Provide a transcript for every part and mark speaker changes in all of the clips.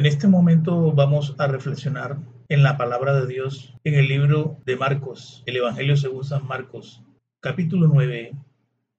Speaker 1: En este momento vamos a reflexionar en la palabra de Dios en el libro de Marcos, el Evangelio según San Marcos, capítulo 9,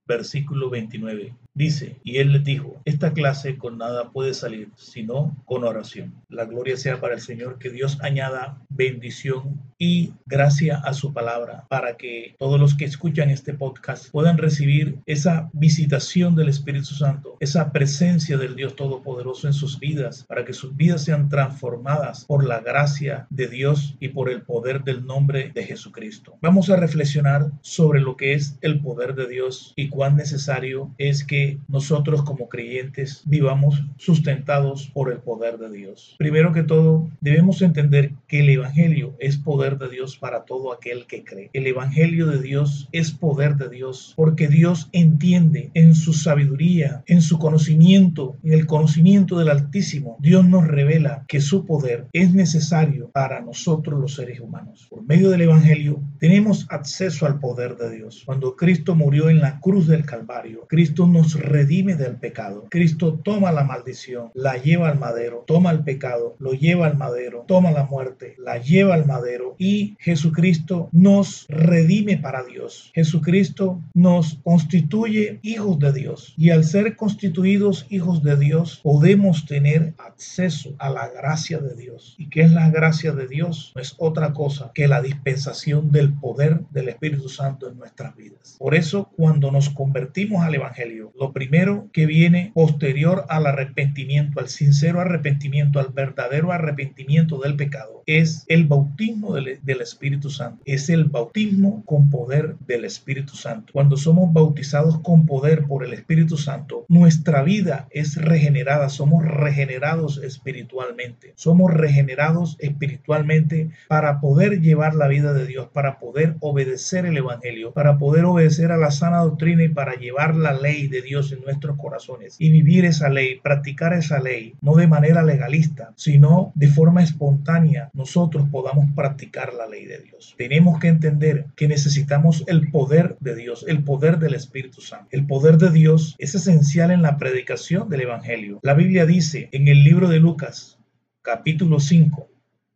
Speaker 1: versículo 29. Dice, y él les dijo, esta clase con nada puede salir, sino con oración. La gloria sea para el Señor, que Dios añada bendición y gracia a su palabra, para que todos los que escuchan este podcast puedan recibir esa visitación del Espíritu Santo, esa presencia del Dios Todopoderoso en sus vidas, para que sus vidas sean transformadas por la gracia de Dios y por el poder del nombre de Jesucristo. Vamos a reflexionar sobre lo que es el poder de Dios y cuán necesario es que nosotros como creyentes vivamos sustentados por el poder de Dios. Primero que todo, debemos entender que el Evangelio es poder de Dios para todo aquel que cree. El Evangelio de Dios es poder de Dios porque Dios entiende en su sabiduría, en su conocimiento, en el conocimiento del Altísimo. Dios nos revela que su poder es necesario para nosotros los seres humanos. Por medio del Evangelio tenemos acceso al poder de Dios. Cuando Cristo murió en la cruz del Calvario, Cristo nos redime del pecado. Cristo toma la maldición, la lleva al madero, toma el pecado, lo lleva al madero, toma la muerte, la lleva al madero y Jesucristo nos redime para Dios. Jesucristo nos constituye hijos de Dios y al ser constituidos hijos de Dios podemos tener acceso a la gracia de Dios. ¿Y qué es la gracia de Dios? No es otra cosa que la dispensación del poder del Espíritu Santo en nuestras vidas. Por eso cuando nos convertimos al Evangelio, lo primero que viene posterior al arrepentimiento, al sincero arrepentimiento, al verdadero arrepentimiento del pecado, es el bautismo del, Espíritu Santo. Es el bautismo con poder del Espíritu Santo. Cuando somos bautizados con poder por el Espíritu Santo, nuestra vida es regenerada, somos regenerados espiritualmente. Somos regenerados espiritualmente para poder llevar la vida de Dios, para poder obedecer el Evangelio, para poder obedecer a la sana doctrina y para llevar la ley de Dios Dios en nuestros corazones y vivir esa ley, practicar esa ley, no de manera legalista, sino de forma espontánea, nosotros podamos practicar la ley de Dios. Tenemos que entender que necesitamos el poder de Dios, el poder del Espíritu Santo. El poder de Dios es esencial en la predicación del Evangelio. La Biblia dice en el libro de Lucas, capítulo 5,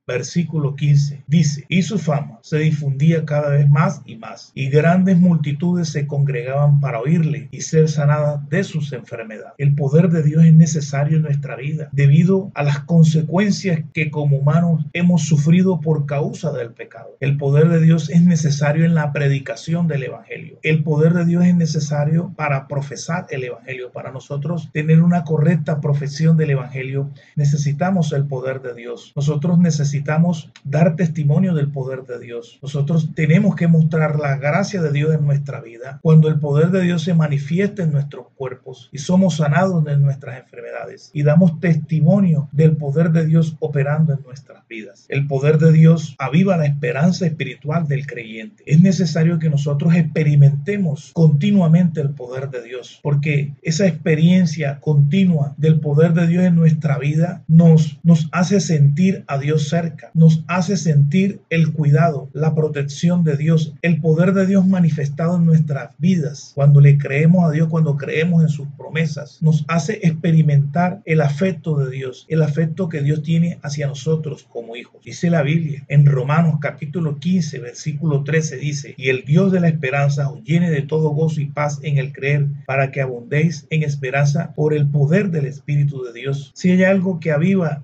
Speaker 1: versículo 15, dice, y su fama se difundía cada vez más y más, y grandes multitudes se congregaban para oírle y ser sanadas de sus enfermedades. El poder de Dios es necesario en nuestra vida debido a las consecuencias que como humanos hemos sufrido por causa del pecado. El poder de Dios es necesario en la predicación del Evangelio. El poder de Dios es necesario para profesar el Evangelio. Para nosotros tener una correcta profesión del Evangelio necesitamos el poder de Dios. Nosotros necesitamos necesitamos dar testimonio del poder de Dios. Nosotros tenemos que mostrar la gracia de Dios en nuestra vida cuando el poder de Dios se manifiesta en nuestros cuerpos y somos sanados de nuestras enfermedades y damos testimonio del poder de Dios operando en nuestras vidas. El poder de Dios aviva la esperanza espiritual del creyente. Es necesario que nosotros experimentemos continuamente el poder de Dios porque esa experiencia continua del poder de Dios en nuestra vida nos, nos hace sentir a Dios cerca nos hace sentir el cuidado, la protección de Dios, el poder de Dios manifestado en nuestras vidas. Cuando le creemos a Dios, cuando creemos en sus promesas, nos hace experimentar el afecto de Dios, el afecto que Dios tiene hacia nosotros como hijos. Dice la Biblia en Romanos capítulo 15, versículo 13 dice, y el Dios de la esperanza os llene de todo gozo y paz en el creer, para que abundéis en esperanza por el poder del Espíritu de Dios. Si hay algo que aviva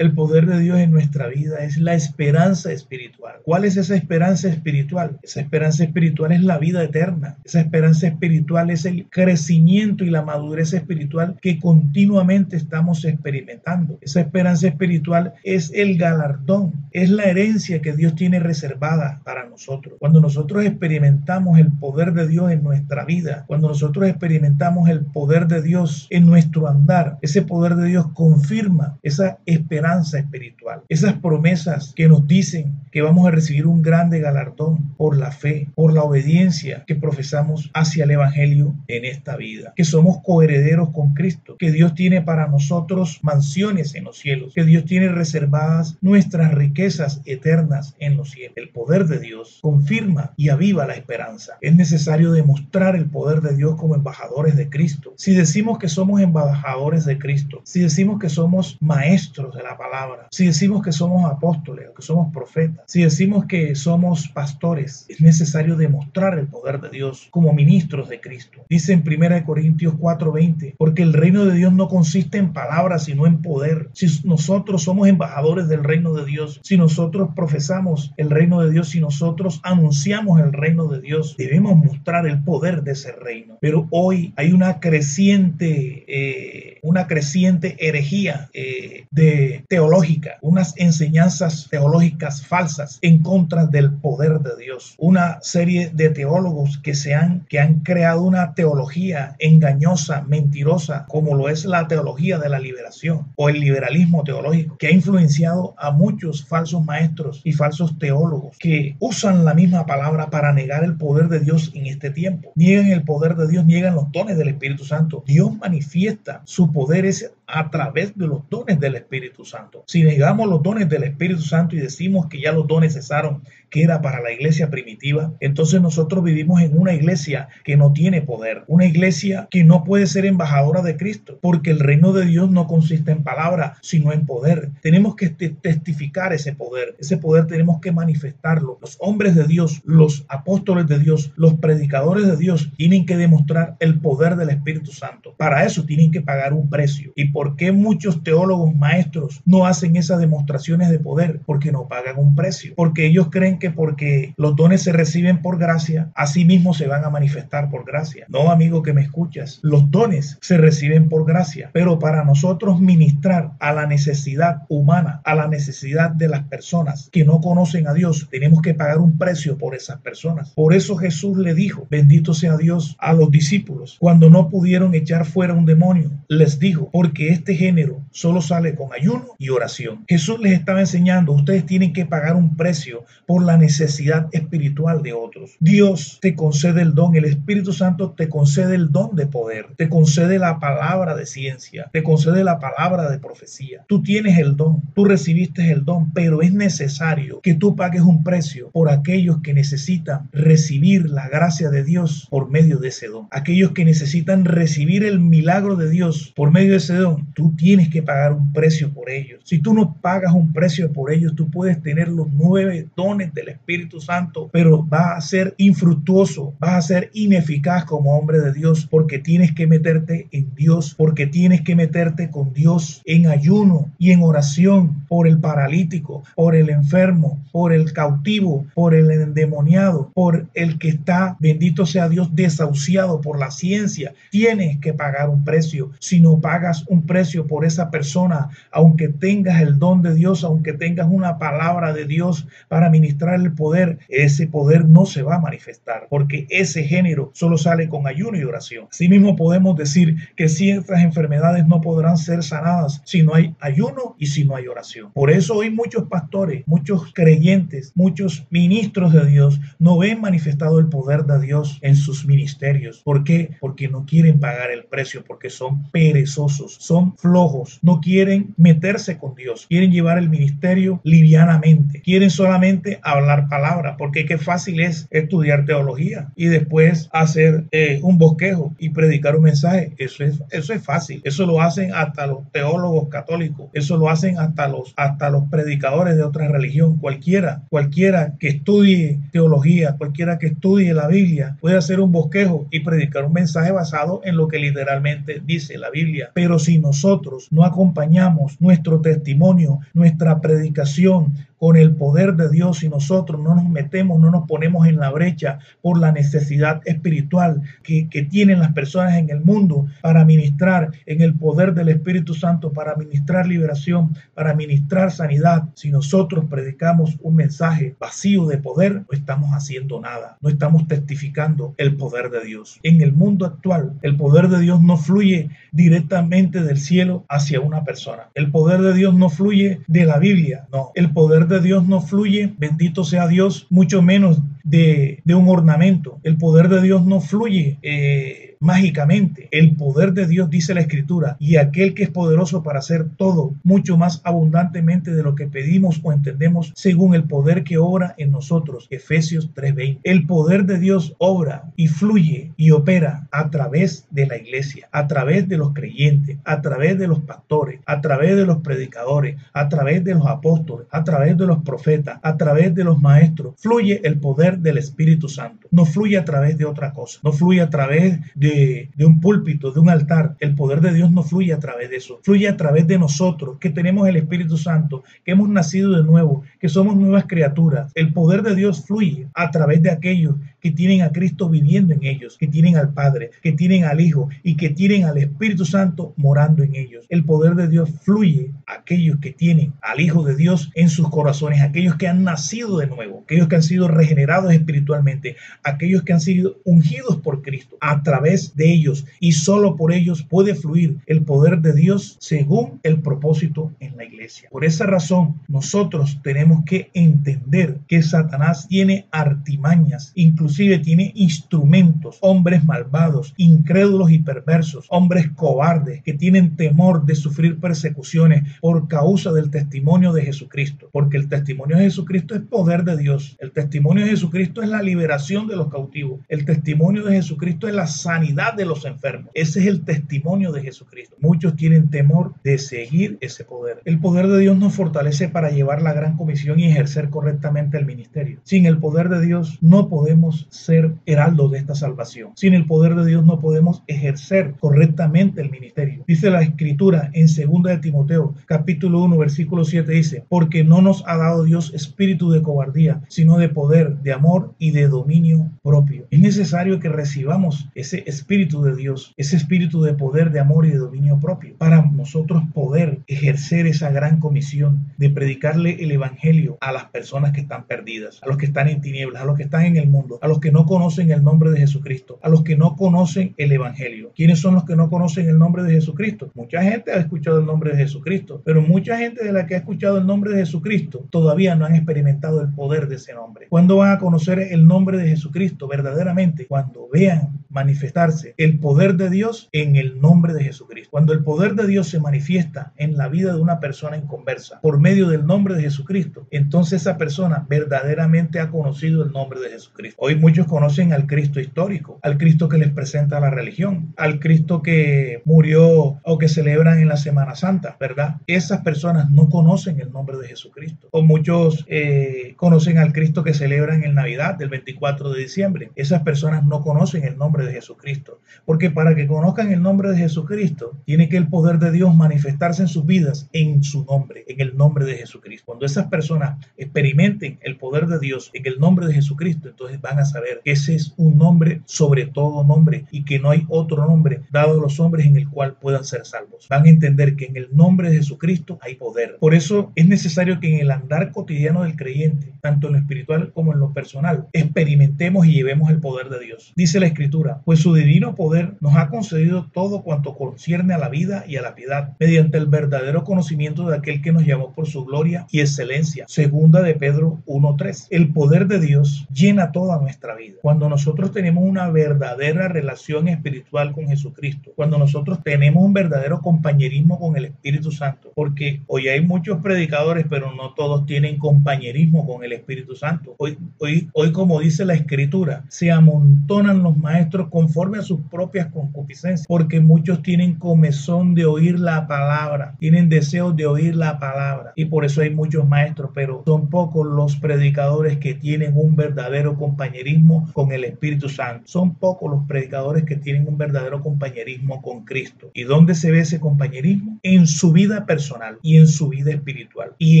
Speaker 1: el poder de Dios en nuestra vida es la esperanza espiritual. ¿Cuál es esa esperanza espiritual? Esa esperanza espiritual es la vida eterna. Esa esperanza espiritual es el crecimiento y la madurez espiritual que continuamente estamos experimentando. Esa esperanza espiritual es el galardón, es la herencia que Dios tiene reservada para nosotros. Cuando nosotros experimentamos el poder de Dios en nuestra vida, cuando nosotros experimentamos el poder de Dios en nuestro andar, ese poder de Dios confirma esa esperanza espiritual. Esas promesas que nos dicen que vamos a recibir un grande galardón por la fe, por la obediencia que profesamos hacia el Evangelio en esta vida. Que somos coherederos con Cristo, que Dios tiene para nosotros mansiones en los cielos, que Dios tiene reservadas nuestras riquezas eternas en los cielos. El poder de Dios confirma y aviva la esperanza. Es necesario demostrar el poder de Dios como embajadores de Cristo. Si decimos que somos embajadores de Cristo, si decimos que somos maestros de la palabra, si decimos que somos apóstoles que somos profetas, si decimos que somos pastores, es necesario demostrar el poder de Dios como ministros de Cristo. Dice en 1 Corintios 4:20, porque el reino de Dios no consiste en palabras, sino en poder. Si nosotros somos embajadores del reino de Dios, si nosotros profesamos el reino de Dios, si nosotros anunciamos el reino de Dios, debemos mostrar el poder de ese reino. Pero hoy hay una creciente, eh, una creciente herejía eh, de teológica, unas enseñanzas teológicas falsas en contra del poder de Dios, una serie de teólogos que se han que han creado una teología engañosa, mentirosa, como lo es la teología de la liberación o el liberalismo teológico, que ha influenciado a muchos falsos maestros y falsos teólogos que usan la misma palabra para negar el poder de Dios en este tiempo. Niegan el poder de Dios, niegan los dones del Espíritu Santo. Dios manifiesta su poder a través de los dones del Espíritu Santo. Si negamos los dones del Espíritu Santo y decimos que ya los dones cesaron, que era para la iglesia primitiva, entonces nosotros vivimos en una iglesia que no tiene poder, una iglesia que no puede ser embajadora de Cristo, porque el reino de Dios no consiste en palabra, sino en poder. Tenemos que testificar ese poder, ese poder tenemos que manifestarlo. Los hombres de Dios, los apóstoles de Dios, los predicadores de Dios tienen que demostrar el poder del Espíritu Santo. Para eso tienen que pagar un precio. ¿Y por qué muchos teólogos maestros no hacen esas demostraciones de poder? Porque no pagan un precio, porque ellos creen que porque los dones se reciben por gracia, así mismo se van a manifestar por gracia. No, amigo que me escuchas, los dones se reciben por gracia, pero para nosotros ministrar a la necesidad humana, a la necesidad de las personas que no conocen a Dios, tenemos que pagar un precio por esas personas. Por eso Jesús le dijo, bendito sea Dios a los discípulos, cuando no pudieron echar fuera un demonio, les dijo, porque este género solo sale con ayuno y oración. Jesús les estaba enseñando, ustedes tienen que pagar un precio por la la necesidad espiritual de otros. Dios te concede el don, el Espíritu Santo te concede el don de poder, te concede la palabra de ciencia, te concede la palabra de profecía. Tú tienes el don, tú recibiste el don, pero es necesario que tú pagues un precio por aquellos que necesitan recibir la gracia de Dios por medio de ese don. Aquellos que necesitan recibir el milagro de Dios por medio de ese don, tú tienes que pagar un precio por ellos. Si tú no pagas un precio por ellos, tú puedes tener los nueve dones de el Espíritu Santo, pero va a ser infructuoso, va a ser ineficaz como hombre de Dios, porque tienes que meterte en Dios, porque tienes que meterte con Dios en ayuno y en oración por el paralítico, por el enfermo, por el cautivo, por el endemoniado, por el que está, bendito sea Dios, desahuciado por la ciencia. Tienes que pagar un precio. Si no pagas un precio por esa persona, aunque tengas el don de Dios, aunque tengas una palabra de Dios para ministrar el poder, ese poder no se va a manifestar, porque ese género solo sale con ayuno y oración. Asimismo podemos decir que ciertas enfermedades no podrán ser sanadas si no hay ayuno y si no hay oración. Por eso hoy muchos pastores, muchos creyentes, muchos ministros de Dios no ven manifestado el poder de Dios en sus ministerios. ¿Por qué? Porque no quieren pagar el precio, porque son perezosos, son flojos, no quieren meterse con Dios, quieren llevar el ministerio livianamente, quieren solamente hablar hablar palabra, porque qué fácil es estudiar teología y después hacer eh, un bosquejo y predicar un mensaje. Eso es, eso es fácil. Eso lo hacen hasta los teólogos católicos. Eso lo hacen hasta los, hasta los predicadores de otra religión. Cualquiera, cualquiera que estudie teología, cualquiera que estudie la Biblia, puede hacer un bosquejo y predicar un mensaje basado en lo que literalmente dice la Biblia. Pero si nosotros no acompañamos nuestro testimonio, nuestra predicación, con el poder de Dios y no nos metemos, no nos ponemos en la brecha por la necesidad espiritual que, tienen las personas en el mundo para ministrar en el poder del Espíritu Santo, para ministrar liberación, para ministrar sanidad. Si nosotros predicamos un mensaje vacío de poder, no estamos haciendo nada, no estamos testificando el poder de Dios. En el mundo actual, el poder de Dios no fluye directamente del cielo hacia una persona. El poder de Dios no fluye de la Biblia, no. El poder de Dios no fluye, bendito sea Dios, mucho menos de, un ornamento. El poder de Dios no fluye. Eh, mágicamente. El poder de Dios, dice la Escritura, y aquel que es poderoso para hacer todo, mucho más abundantemente de lo que pedimos o entendemos, según el poder que obra en nosotros. Efesios 3:20. El poder de Dios obra y fluye y opera a través de la iglesia, a través de los creyentes, a través de los pastores, a través de los predicadores, a través de los apóstoles, a través de los profetas, a través de los maestros. Fluye el poder del Espíritu Santo. No fluye a través de otra cosa. No fluye a través de de, un púlpito, de un altar, el poder de Dios no fluye a través de eso, fluye a través de nosotros, que tenemos el Espíritu Santo, que hemos nacido de nuevo, que somos nuevas criaturas. El poder de Dios fluye a través de aquellos que tienen a Cristo viviendo en ellos, que tienen al Padre, que tienen al Hijo y que tienen al Espíritu Santo morando en ellos. El poder de Dios fluye a aquellos que tienen al Hijo de Dios en sus corazones, aquellos que han nacido de nuevo, aquellos que han sido regenerados espiritualmente, aquellos que han sido ungidos por Cristo. A través de ellos y solo por ellos puede fluir el poder de Dios según el propósito en la iglesia. Por esa razón, nosotros tenemos que entender que Satanás tiene artimañas, incluso inclusive tiene instrumentos, hombres malvados, incrédulos y perversos, hombres cobardes que tienen temor de sufrir persecuciones por causa del testimonio de Jesucristo, porque el testimonio de Jesucristo es poder de Dios, el testimonio de Jesucristo es la liberación de los cautivos, el testimonio de Jesucristo es la sanidad de los enfermos, ese es el testimonio de Jesucristo. Muchos tienen temor de seguir ese poder. El poder de Dios nos fortalece para llevar la gran comisión y ejercer correctamente el ministerio. Sin el poder de Dios no podemos ser heraldos de esta salvación. Sin el poder de Dios no podemos ejercer correctamente el ministerio. Dice la escritura en 2 de Timoteo, capítulo 1, versículo 7 dice, porque no nos ha dado Dios espíritu de cobardía, sino de poder, de amor y de dominio propio. Es necesario que recibamos ese espíritu de Dios, ese espíritu de poder, de amor y de dominio propio, para nosotros poder ejercer esa gran comisión de predicarle el evangelio a las personas que están perdidas, a los que están en tinieblas, a los que están en el mundo, a los que no conocen el nombre de Jesucristo, a los que no conocen el Evangelio. ¿Quiénes son los que no conocen el nombre de Jesucristo? Mucha gente ha escuchado el nombre de Jesucristo, pero mucha gente de la que ha escuchado el nombre de Jesucristo todavía no han experimentado el poder de ese nombre. ¿Cuándo van a conocer el nombre de Jesucristo verdaderamente? Cuando vean manifestarse el poder de Dios en el nombre de Jesucristo. Cuando el poder de Dios se manifiesta en la vida de una persona en conversa por medio del nombre de Jesucristo, entonces esa persona verdaderamente ha conocido el nombre de Jesucristo. Hoy muchos conocen al Cristo histórico, al Cristo que les presenta la religión, al Cristo que murió o que celebran en la Semana Santa, ¿verdad? Esas personas no conocen el nombre de Jesucristo. O muchos eh, conocen al Cristo que celebran en Navidad, del 24 de diciembre. Esas personas no conocen el nombre de Jesucristo. Porque para que conozcan el nombre de Jesucristo, tiene que el poder de Dios manifestarse en sus vidas en su nombre, en el nombre de Jesucristo. Cuando esas personas experimenten el poder de Dios en el nombre de Jesucristo, entonces van a saber que ese es un nombre sobre todo nombre y que no hay otro nombre dado a los hombres en el cual puedan ser salvos. Van a entender que en el nombre de Jesucristo hay poder. Por eso es necesario que en el andar cotidiano del creyente, tanto en lo espiritual como en lo personal, experimentemos y llevemos el poder de Dios. Dice la Escritura, pues su divino poder nos ha concedido todo cuanto concierne a la vida y a la piedad, mediante el verdadero conocimiento de aquel que nos llamó por su gloria y excelencia. Segunda de Pedro 1.3. El poder de Dios llena toda nuestra vida. Cuando nosotros tenemos una verdadera relación espiritual con Jesucristo, cuando nosotros tenemos un verdadero compañerismo con el Espíritu Santo, porque hoy hay muchos predicadores, pero no todos tienen compañerismo con el Espíritu Santo. Hoy, hoy, hoy como dice la Escritura, se amontonan los maestros conforme a sus propias concupiscencias, porque muchos tienen comezón de oír la palabra, tienen deseo de oír la palabra, y por eso hay muchos maestros, pero son pocos los predicadores que tienen un verdadero compañerismo con el Espíritu Santo. Son pocos los predicadores que tienen un verdadero compañerismo con Cristo. ¿Y dónde se ve ese compañerismo? En su vida personal y en su vida espiritual. Y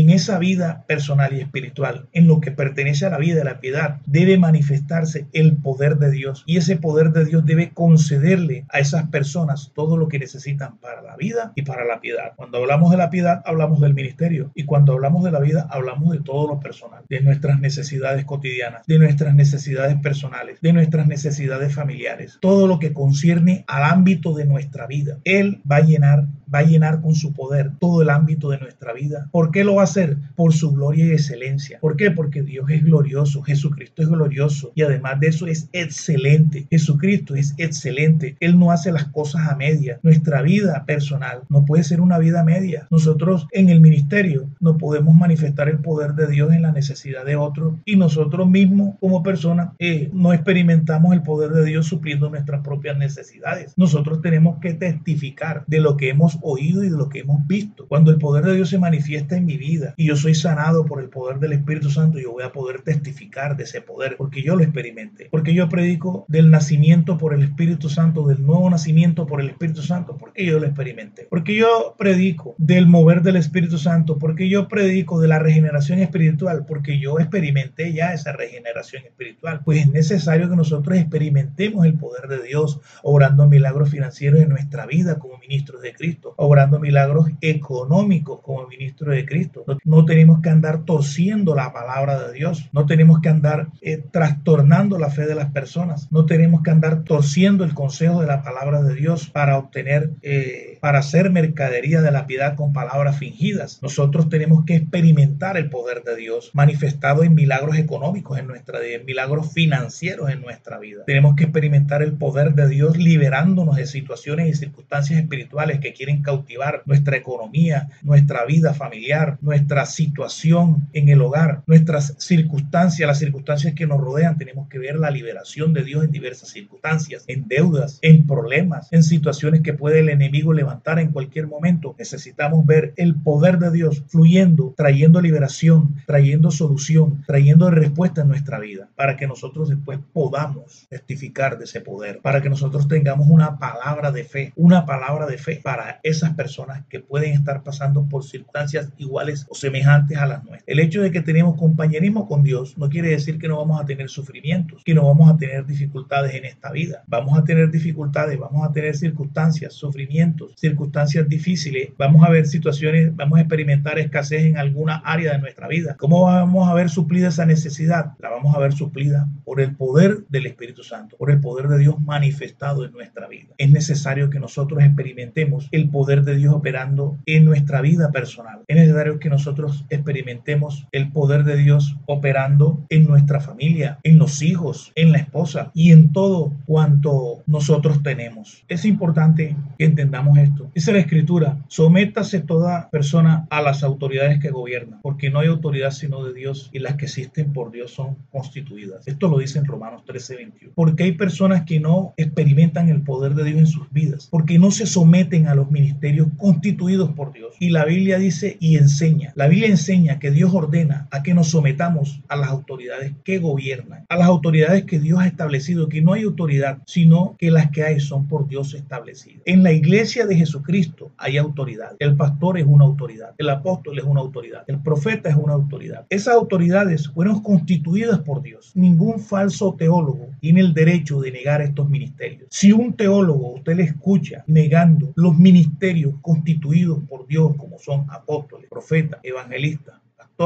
Speaker 1: en esa vida personal y espiritual, en lo que pertenece a la vida de la piedad, debe manifestarse el poder de Dios. Y ese poder de Dios debe concederle a esas personas todo lo que necesitan para la vida y para la piedad. Cuando hablamos de la piedad, hablamos del ministerio. Y cuando hablamos de la vida, hablamos de todo lo personal, de nuestras necesidades cotidianas, de nuestras personales, de nuestras necesidades familiares, todo lo que concierne al ámbito de nuestra vida. Él va a llenar va a llenar con su poder todo el ámbito de nuestra vida. ¿Por qué lo va a hacer? Por su gloria y excelencia. ¿Por qué? Porque Dios es glorioso, Jesucristo es glorioso y además de eso es excelente. Jesucristo es excelente. Él no hace las cosas a media. Nuestra vida personal no puede ser una vida media. Nosotros en el ministerio no podemos manifestar el poder de Dios en la necesidad de otros y nosotros mismos como personas eh, no experimentamos el poder de Dios supliendo nuestras propias necesidades. Nosotros tenemos que testificar de lo que hemos oído y de lo que hemos visto. Cuando el poder de Dios se manifiesta en mi vida y yo soy sanado por el poder del Espíritu Santo, yo voy a poder testificar de ese poder porque yo lo experimenté. Porque yo predico del nacimiento por el Espíritu Santo, del nuevo nacimiento por el Espíritu Santo, porque yo lo experimenté. Porque yo predico del mover del Espíritu Santo, porque yo predico de la regeneración espiritual, porque yo experimenté ya esa regeneración espiritual. Pues es necesario que nosotros experimentemos el poder de Dios, obrando milagros financieros en nuestra vida como ministros de Cristo, obrando milagros económicos como ministros de Cristo. No, tenemos que andar torciendo la palabra de Dios, no tenemos que andar eh, trastornando la fe de las personas, no tenemos que andar torciendo el consejo de la palabra de Dios para obtener, eh, para hacer mercadería de la piedad con palabras fingidas. Nosotros tenemos que experimentar el poder de Dios manifestado en milagros económicos en nuestra vida, en milagros financieros en nuestra vida. Tenemos que experimentar el poder de Dios liberándonos de situaciones y circunstancias espirituales que quieren cautivar nuestra economía, nuestra vida familiar, nuestra situación en el hogar, nuestras circunstancias, las circunstancias que nos rodean. Tenemos que ver la liberación de Dios en diversas circunstancias, en deudas, en problemas, en situaciones que puede el enemigo levantar en cualquier momento. Necesitamos ver el poder de Dios fluyendo, trayendo liberación, trayendo solución, trayendo respuesta en nuestra vida, para que nosotros después podamos testificar de ese poder, para que nosotros tengamos una palabra de fe, una palabra de fe para esas personas que pueden estar pasando por circunstancias iguales o semejantes a las nuestras. El hecho de que tenemos compañerismo con Dios no quiere decir que no vamos a tener sufrimientos, que no vamos a tener dificultades en esta vida. Vamos a tener dificultades, vamos a tener circunstancias, sufrimientos, circunstancias difíciles, vamos a ver situaciones, vamos a experimentar escasez en alguna área de nuestra vida. ¿Cómo vamos a ver suplida esa necesidad? La vamos a ver suplida por el poder del Espíritu Santo, por el poder de Dios manifestado en nuestra vida. Es necesario que nosotros experimentemos el poder de Dios operando en nuestra vida personal. Es necesario que nosotros experimentemos el poder de Dios operando en nuestra familia, en los hijos, en la esposa y en todo cuanto nosotros tenemos. Es importante que entendamos esto. Dice la escritura, sométase toda persona a las autoridades que gobiernan, porque no hay autoridad sino de Dios y las que existen por Dios son constituidas. Esto lo dice en Romanos 13, 21. Porque hay personas que no experimentan el poder de Dios en sus vidas, porque no se someten a los ministerios constituidos por Dios. Y la Biblia dice y enseña, la Biblia enseña que Dios ordena a que nos sometamos a las autoridades que gobiernan, a las autoridades que Dios ha establecido, que no hay autoridad, sino que las que hay son por Dios establecidas. En la iglesia de Jesucristo hay autoridad. El pastor es una autoridad, el apóstol es una autoridad, el profeta es una autoridad. Esas autoridades fueron constituidas por Dios. Ningún falso teólogo tiene el derecho de negar estos ministerios. Si un teólogo usted le escucha negando los ministerios constituidos por Dios, como son apóstoles, profetas, evangelistas,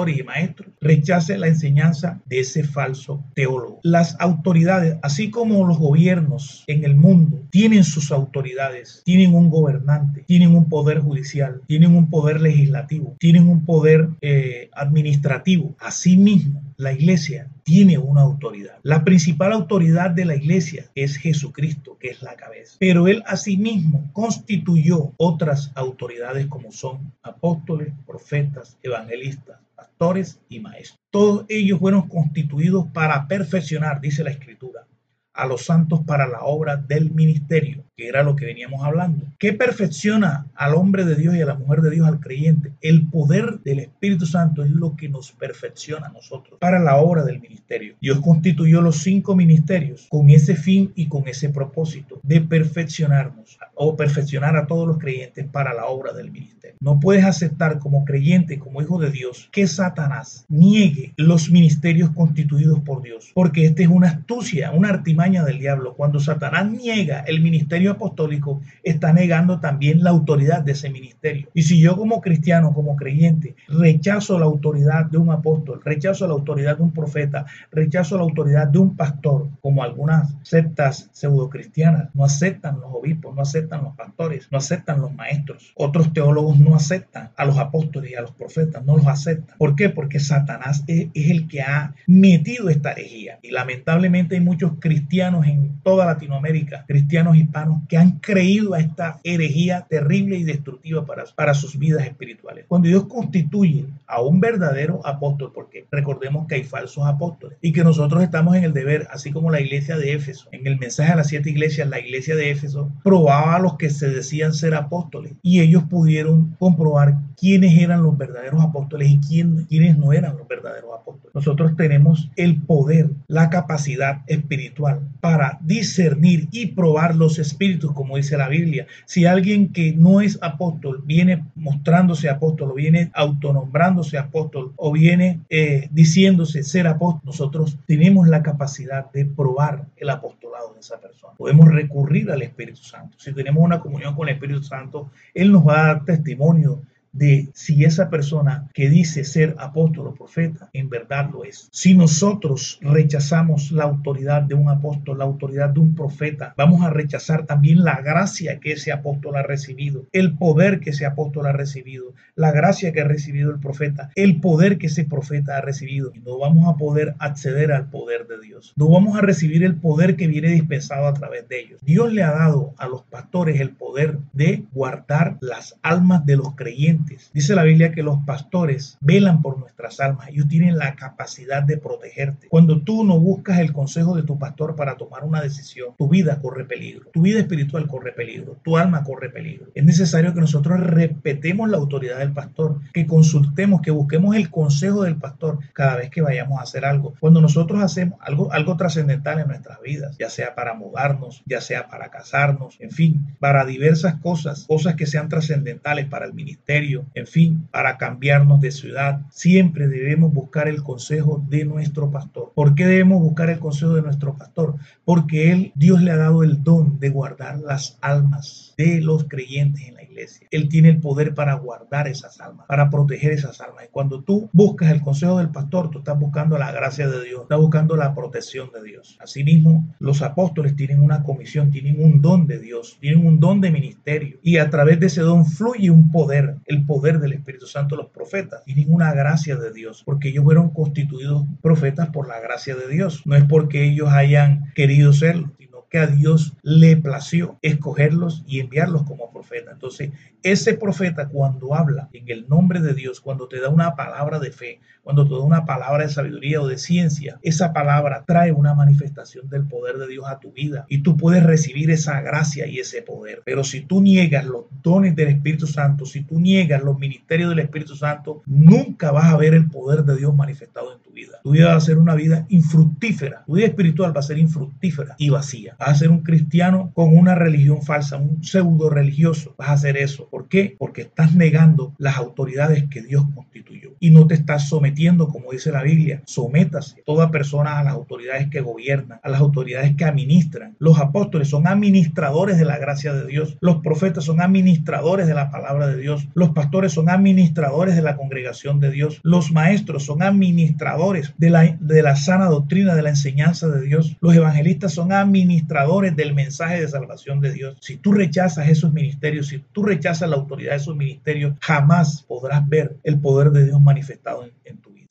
Speaker 1: y maestros, rechace la enseñanza de ese falso teólogo. Las autoridades, así como los gobiernos en el mundo, tienen sus autoridades, tienen un gobernante, tienen un poder judicial, tienen un poder legislativo, tienen un poder eh, administrativo. Asimismo, la iglesia tiene una autoridad. La principal autoridad de la iglesia es Jesucristo, que es la cabeza. Pero él asimismo constituyó otras autoridades como son apóstoles, profetas, evangelistas, pastores y maestros. Todos ellos fueron constituidos para perfeccionar, dice la escritura, a los santos para la obra del ministerio, que era lo que veníamos hablando. ¿Qué perfecciona al hombre de Dios y a la mujer de Dios, al creyente? El poder del Espíritu Santo es lo que nos perfecciona a nosotros para la obra del ministerio. Dios constituyó los cinco ministerios con ese fin y con ese propósito de perfeccionarnos o perfeccionar a todos los creyentes para la obra del ministerio. No puedes aceptar como creyente, como hijo de Dios, que Satanás niegue los ministerios constituidos por Dios, porque esta es una astucia, una artimaña del diablo. Cuando Satanás niega el ministerio apostólico, está negando también la autoridad de ese ministerio. Y si yo como cristiano, como creyente, rechazo la autoridad de un apóstol, rechazo la autoridad de un profeta, rechazo la autoridad de un pastor, como algunas sectas pseudocristianas no aceptan los obispos, no aceptan los pastores, no aceptan los maestros. Otros teólogos no aceptan a los apóstoles y a los profetas, no los aceptan. ¿Por qué? Porque Satanás es, es el que ha metido esta herejía. Y lamentablemente hay muchos cristianos en toda Latinoamérica, cristianos hispanos, que han creído a esta herejía terrible y destructiva para, para sus vidas espirituales. Cuando Dios constituye a un verdadero apóstol, porque recordemos que hay falsos apóstoles y que nosotros estamos en el deber, así como la iglesia de Éfeso, en el mensaje a las siete iglesias, la iglesia de Éfeso probaba a los que se decían ser apóstoles y ellos pudieron comprobar quiénes eran los verdaderos apóstoles y quién, quiénes no eran los verdaderos apóstoles. Nosotros tenemos el poder, la capacidad espiritual para discernir y probar los espíritus, como dice la Biblia. Si alguien que no es apóstol viene mostrándose apóstol o viene autonombrándose apóstol o viene eh, diciéndose ser apóstol, nosotros tenemos la capacidad de probar el apostolado de esa persona. Podemos recurrir al Espíritu Santo. Si tenemos una comunión con el Espíritu Santo, Él nos va a dar testimonio de si esa persona que dice ser apóstol o profeta en verdad lo es. Si nosotros rechazamos la autoridad de un apóstol, la autoridad de un profeta, vamos a rechazar también la gracia que ese apóstol ha recibido, el poder que ese apóstol ha recibido, la gracia que ha recibido el profeta, el poder que ese profeta ha recibido. No vamos a poder acceder al poder de Dios. No vamos a recibir el poder que viene dispensado a través de ellos. Dios le ha dado a los pastores el poder de guardar las almas de los creyentes Dice la Biblia que los pastores velan por nuestras almas. Ellos tienen la capacidad de protegerte. Cuando tú no buscas el consejo de tu pastor para tomar una decisión, tu vida corre peligro. Tu vida espiritual corre peligro. Tu alma corre peligro. Es necesario que nosotros respetemos la autoridad del pastor, que consultemos, que busquemos el consejo del pastor cada vez que vayamos a hacer algo. Cuando nosotros hacemos algo, algo trascendental en nuestras vidas, ya sea para mudarnos, ya sea para casarnos, en fin, para diversas cosas, cosas que sean trascendentales para el ministerio en fin, para cambiarnos de ciudad, siempre debemos buscar el consejo de nuestro pastor. ¿Por qué debemos buscar el consejo de nuestro pastor? Porque él, Dios le ha dado el don de guardar las almas de los creyentes en la iglesia. Él tiene el poder para guardar esas almas, para proteger esas almas. Y cuando tú buscas el consejo del pastor, tú estás buscando la gracia de Dios, estás buscando la protección de Dios. Asimismo, los apóstoles tienen una comisión, tienen un don de Dios, tienen un don de ministerio. Y a través de ese don fluye un poder, el poder del Espíritu Santo los profetas. y ninguna gracia de Dios, porque ellos fueron constituidos profetas por la gracia de Dios. No es porque ellos hayan querido serlo, que a Dios le plació escogerlos y enviarlos como profeta. Entonces, ese profeta cuando habla en el nombre de Dios, cuando te da una palabra de fe, cuando te da una palabra de sabiduría o de ciencia, esa palabra trae una manifestación del poder de Dios a tu vida y tú puedes recibir esa gracia y ese poder. Pero si tú niegas los dones del Espíritu Santo, si tú niegas los ministerios del Espíritu Santo, nunca vas a ver el poder de Dios manifestado en tu vida. Tu vida va a ser una vida infructífera. Tu vida espiritual va a ser infructífera y vacía. Vas a ser un cristiano con una religión falsa, un pseudo religioso. Vas a hacer eso. ¿Por qué? Porque estás negando las autoridades que Dios constituyó y no te estás sometiendo, como dice la Biblia. Sométase toda persona a las autoridades que gobiernan, a las autoridades que administran. Los apóstoles son administradores de la gracia de Dios. Los profetas son administradores de la palabra de Dios. Los pastores son administradores de la congregación de Dios. Los maestros son administradores de la, de la sana doctrina, de la enseñanza de Dios. Los evangelistas son administradores del mensaje de salvación de Dios. Si tú rechazas esos ministerios, si tú rechazas la autoridad de esos ministerios, jamás podrás ver el poder de Dios manifestado en, vida.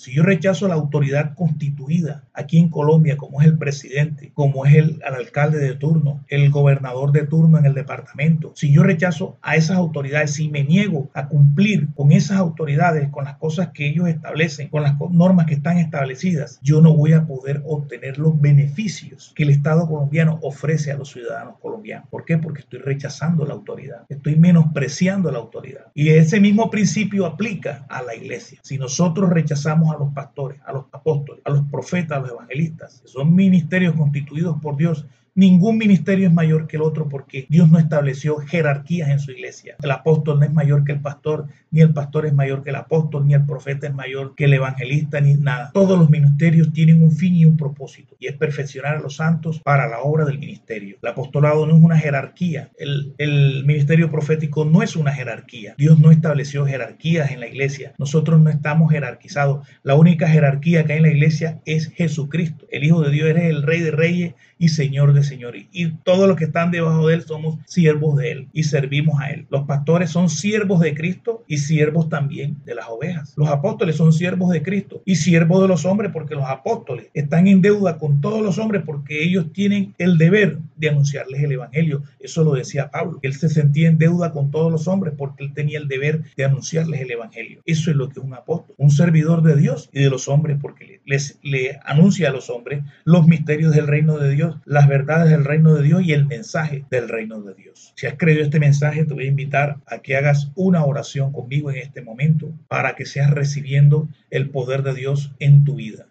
Speaker 1: Si yo rechazo la autoridad constituida aquí en Colombia, como es el presidente, como es el, alcalde de turno, el gobernador de turno en el departamento, si yo rechazo a esas autoridades, si me niego a cumplir con esas autoridades, con las cosas que ellos establecen, con las normas que están establecidas, yo no voy a poder obtener los beneficios que el Estado colombiano ofrece a los ciudadanos colombianos. ¿Por qué? Porque estoy rechazando la autoridad, estoy menospreciando la autoridad. Y ese mismo principio aplica a la iglesia. Si nosotros rechazamos a los pastores, a los apóstoles, a los profetas, a los evangelistas, son ministerios constituidos por Dios Ningún ministerio es mayor que el otro porque Dios no estableció jerarquías en su iglesia. El apóstol no es mayor que el pastor, ni el pastor es mayor que el apóstol, ni el profeta es mayor que el evangelista, ni nada. Todos los ministerios tienen un fin y un propósito, y es perfeccionar a los santos para la obra del ministerio. El apostolado no es una jerarquía, el, el ministerio profético no es una jerarquía. Dios no estableció jerarquías en la iglesia. Nosotros no estamos jerarquizados. La única jerarquía que hay en la iglesia es Jesucristo. El Hijo de Dios es el Rey de Reyes y Señor de Señores. Y todos los que están debajo de Él somos siervos de Él y servimos a Él. Los pastores son siervos de Cristo y siervos también de las ovejas. Los apóstoles son siervos de Cristo y siervos de los hombres porque los apóstoles están en deuda con todos los hombres porque ellos tienen el deber de anunciarles el Evangelio. Eso lo decía Pablo. Él se sentía en deuda con todos los hombres porque él tenía el deber de anunciarles el Evangelio. Eso es lo que es un apóstol, un servidor de Dios y de los hombres porque les le anuncia a los hombres los misterios del reino de Dios las verdades del reino de Dios y el mensaje del reino de Dios. Si has creído este mensaje, te voy a invitar a que hagas una oración conmigo en este momento para que seas recibiendo el poder de Dios en tu vida.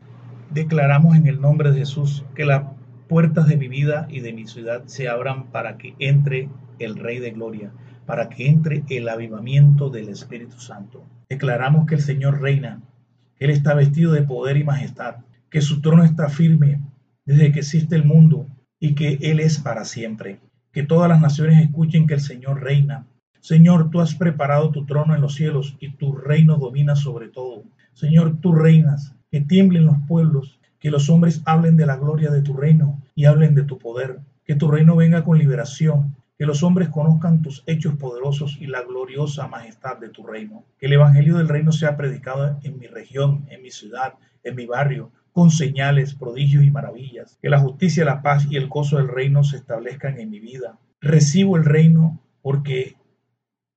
Speaker 1: Declaramos en el nombre de Jesús que las puertas de mi vida y de mi ciudad se abran para que entre el Rey de Gloria, para que entre el avivamiento del Espíritu Santo. Declaramos que el Señor reina, Él está vestido de poder y majestad, que su trono está firme desde que existe el mundo y que Él es para siempre. Que todas las naciones escuchen que el Señor reina. Señor, tú has preparado tu trono en los cielos y tu reino domina sobre todo. Señor, tú reinas, que tiemblen los pueblos, que los hombres hablen de la gloria de tu reino y hablen de tu poder. Que tu reino venga con liberación, que los hombres conozcan tus hechos poderosos y la gloriosa majestad de tu reino. Que el Evangelio del reino sea predicado en mi región, en mi ciudad, en mi barrio, con señales, prodigios y maravillas. Que la justicia, la paz y el gozo del reino se establezcan en mi vida. Recibo el reino porque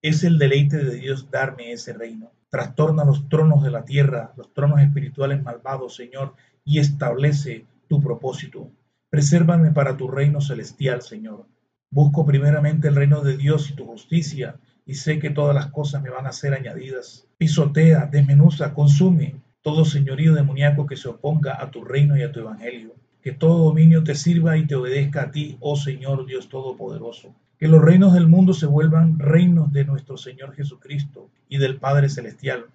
Speaker 1: es el deleite de Dios darme ese reino. Trastorna los tronos de la tierra, los tronos espirituales malvados, Señor, y establece tu propósito. Presérvame para tu reino celestial, Señor. Busco primeramente el reino de Dios y tu justicia, y sé que todas las cosas me van a ser añadidas. Pisotea, desmenuza, consume todo señorío demoníaco que se oponga a tu reino y a tu evangelio. Que todo dominio te sirva y te obedezca a ti, oh Señor Dios Todopoderoso. Que los reinos del mundo se vuelvan reinos de nuestro Señor Jesucristo y del Padre Celestial.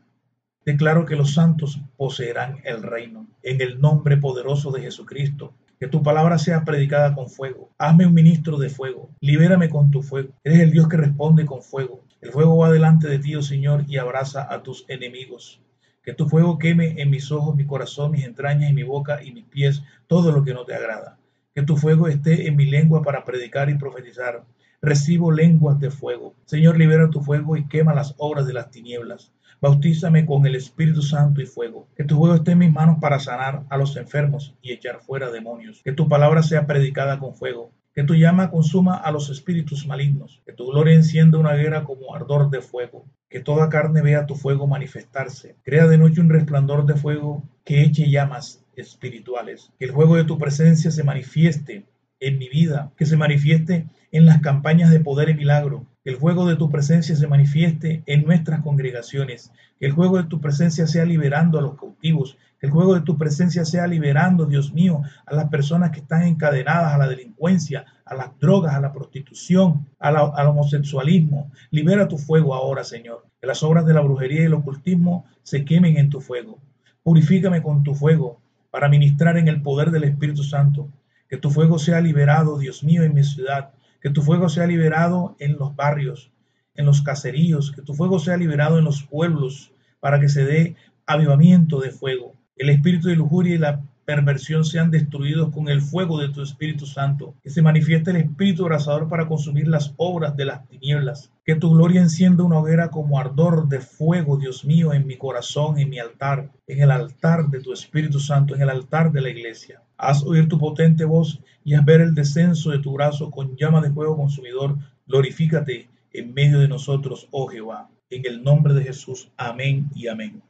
Speaker 1: Declaro que los santos poseerán el reino. En el nombre poderoso de Jesucristo, que tu palabra sea predicada con fuego. Hazme un ministro de fuego. Libérame con tu fuego. Eres el Dios que responde con fuego. El fuego va delante de ti, oh Señor, y abraza a tus enemigos. Que tu fuego queme en mis ojos, mi corazón, mis entrañas y mi boca y mis pies todo lo que no te agrada. Que tu fuego esté en mi lengua para predicar y profetizar. Recibo lenguas de fuego. Señor, libera tu fuego y quema las obras de las tinieblas. Bautízame con el Espíritu Santo y fuego. Que tu fuego esté en mis manos para sanar a los enfermos y echar fuera demonios. Que tu palabra sea predicada con fuego. Que tu llama consuma a los espíritus malignos. Que tu gloria encienda una guerra como ardor de fuego que toda carne vea tu fuego manifestarse. Crea de noche un resplandor de fuego que eche llamas espirituales. Que el fuego de tu presencia se manifieste en mi vida, que se manifieste en las campañas de poder y milagro, que el fuego de tu presencia se manifieste en nuestras congregaciones, que el fuego de tu presencia sea liberando a los cautivos, que el fuego de tu presencia sea liberando, Dios mío, a las personas que están encadenadas a la delincuencia, a las drogas, a la prostitución, al homosexualismo. Libera tu fuego ahora, Señor. Que las obras de la brujería y el ocultismo se quemen en tu fuego. Purifícame con tu fuego para ministrar en el poder del Espíritu Santo. Que tu fuego sea liberado, Dios mío, en mi ciudad. Que tu fuego sea liberado en los barrios, en los caseríos. Que tu fuego sea liberado en los pueblos para que se dé avivamiento de fuego. El espíritu de lujuria y la perversión sean destruidos con el fuego de tu Espíritu Santo, que se manifieste el Espíritu abrasador para consumir las obras de las tinieblas, que tu gloria encienda una hoguera como ardor de fuego, Dios mío, en mi corazón, en mi altar, en el altar de tu Espíritu Santo, en el altar de la iglesia. Haz oír tu potente voz y haz ver el descenso de tu brazo con llama de fuego consumidor. Glorifícate en medio de nosotros, oh Jehová. En el nombre de Jesús. Amén y amén.